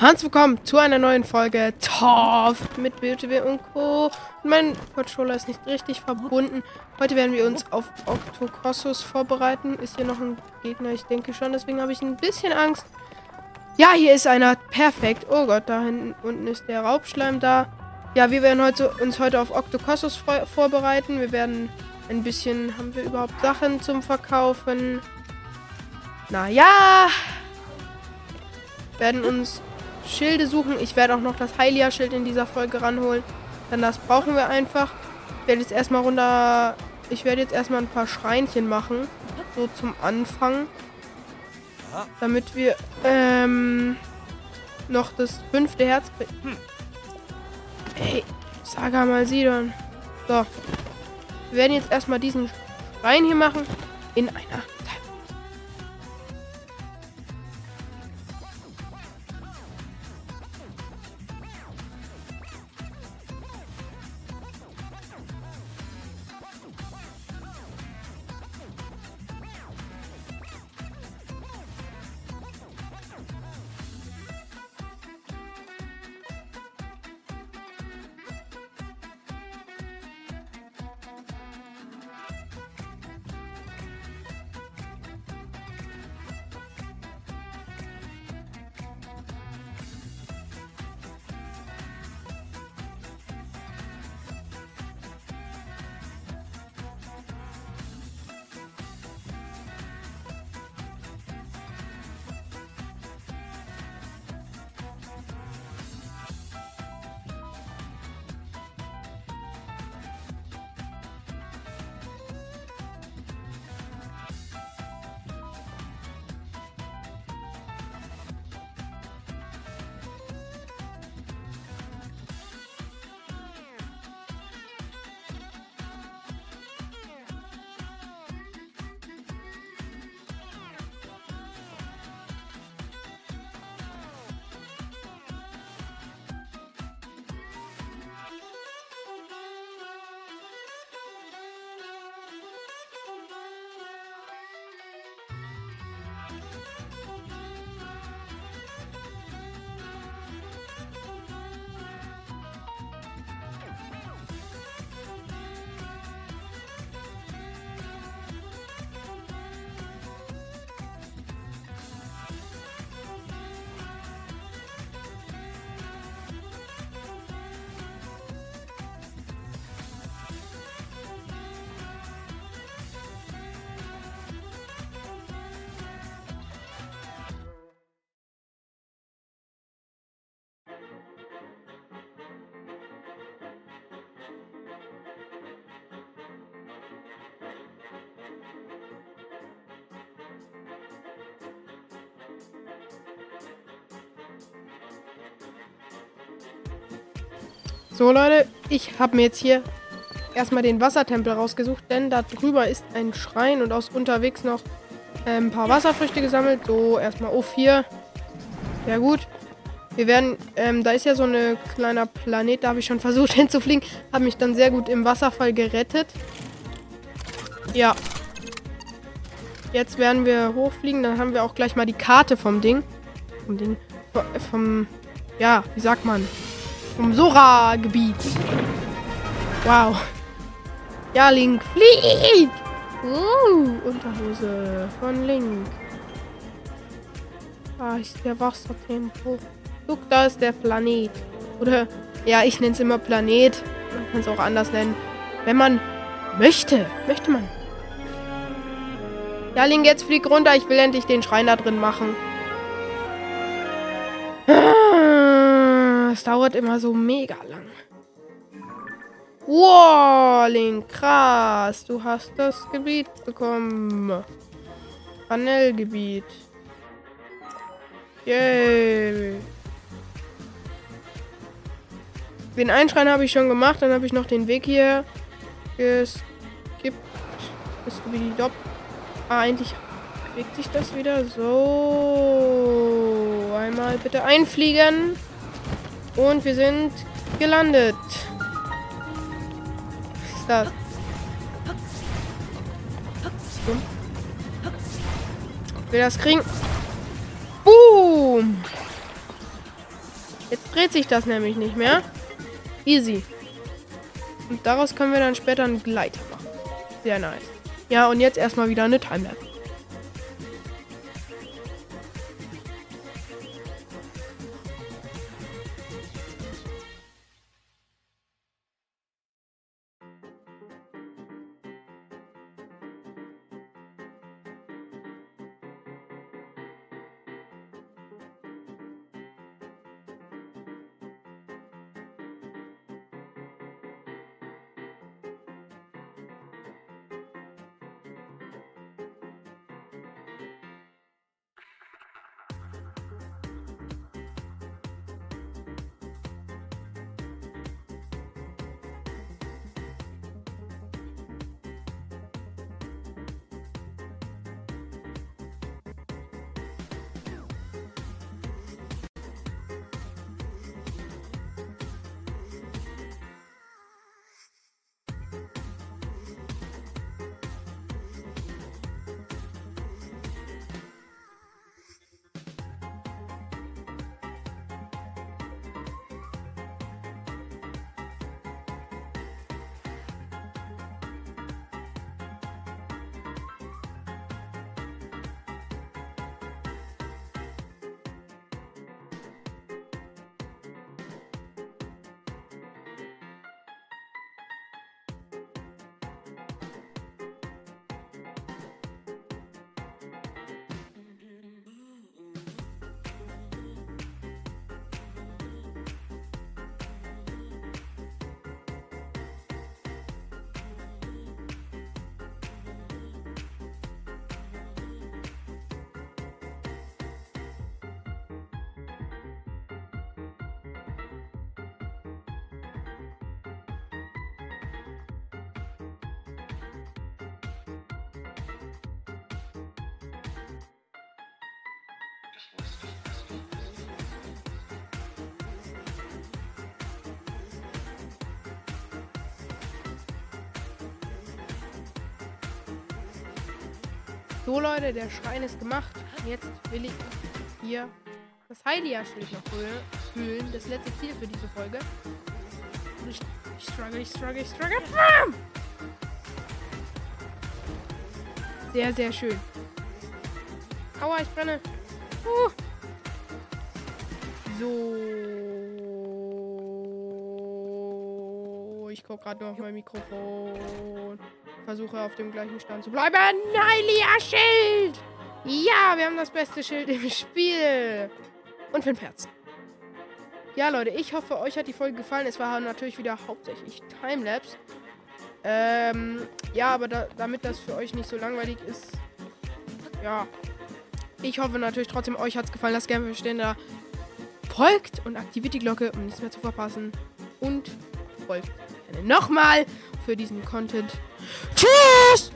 Herzlich willkommen zu einer neuen Folge TOF mit BTW und Co. Mein Controller ist nicht richtig verbunden. Heute werden wir uns auf Octocossus vorbereiten. Ist hier noch ein Gegner? Ich denke schon, deswegen habe ich ein bisschen Angst. Ja, hier ist einer. Perfekt. Oh Gott, da hinten unten ist der Raubschleim da. Ja, wir werden heute, uns heute auf Octocossus vor vorbereiten. Wir werden ein bisschen... Haben wir überhaupt Sachen zum Verkaufen? Naja... Werden uns Schilde suchen. Ich werde auch noch das Heilia-Schild in dieser Folge ranholen. Denn das brauchen wir einfach. Ich werde jetzt erstmal runter. Ich werde jetzt erstmal ein paar Schreinchen machen. So zum Anfang. Damit wir ähm, noch das fünfte Herz kriegen. Ey, Saga mal Sidon. So. Wir werden jetzt erstmal diesen Schrein hier machen. In einer So Leute, ich habe mir jetzt hier erstmal den Wassertempel rausgesucht, denn da drüber ist ein Schrein und aus unterwegs noch ein paar Wasserfrüchte gesammelt. So, erstmal O4. Sehr gut. Wir werden, ähm, da ist ja so ein kleiner Planet, da habe ich schon versucht hinzufliegen. Habe mich dann sehr gut im Wasserfall gerettet. Ja. Jetzt werden wir hochfliegen, dann haben wir auch gleich mal die Karte vom Ding. Vom Ding. Vom, ja, wie sagt man? Vom Sora-Gebiet. Wow. Ja, Link, flieg! Uh, Unterhose von Link. Ah, ist der Wassertempo. Guck, da ist der Planet. Oder, ja, ich nenne es immer Planet. Man kann es auch anders nennen. Wenn man möchte. Möchte man. Ja, Link, jetzt flieg runter. Ich will endlich den Schrein da drin machen. Das dauert immer so mega lang. Wow, Link, krass. Du hast das Gebiet bekommen. Panelgebiet. Yay. Den Einschrein habe ich schon gemacht. Dann habe ich noch den Weg hier geskippt. Dopp. Ah, eigentlich bewegt sich das wieder. So. Einmal bitte einfliegen. Und wir sind gelandet. Was ist das? Will das kriegen. Boom! dreht sich das nämlich nicht mehr. Easy. Und daraus können wir dann später einen Gleiter machen. Sehr nice. Ja, und jetzt erstmal wieder eine Timelapse. So Leute, der Schrein ist gemacht. Jetzt will ich hier das Heilia-Schild noch füllen. Das letzte Ziel für diese Folge. Ich, ich struggle, ich struggle, ich struggle. Sehr, sehr schön. Aua, ich brenne. Uh. So. Ich gucke gerade nur auf mein Mikrofon versuche auf dem gleichen Stand zu bleiben. Heilia Schild! Ja, wir haben das beste Schild im Spiel. Und fünf Herzen. Ja, Leute, ich hoffe, euch hat die Folge gefallen. Es war natürlich wieder hauptsächlich Timelapse. Ähm, ja, aber da, damit das für euch nicht so langweilig ist, ja. Ich hoffe natürlich trotzdem, euch hat es gefallen. Lasst gerne verstehen, da folgt und aktiviert die Glocke, um nichts mehr zu verpassen. Und folgt nochmal für diesen Content. Cheers!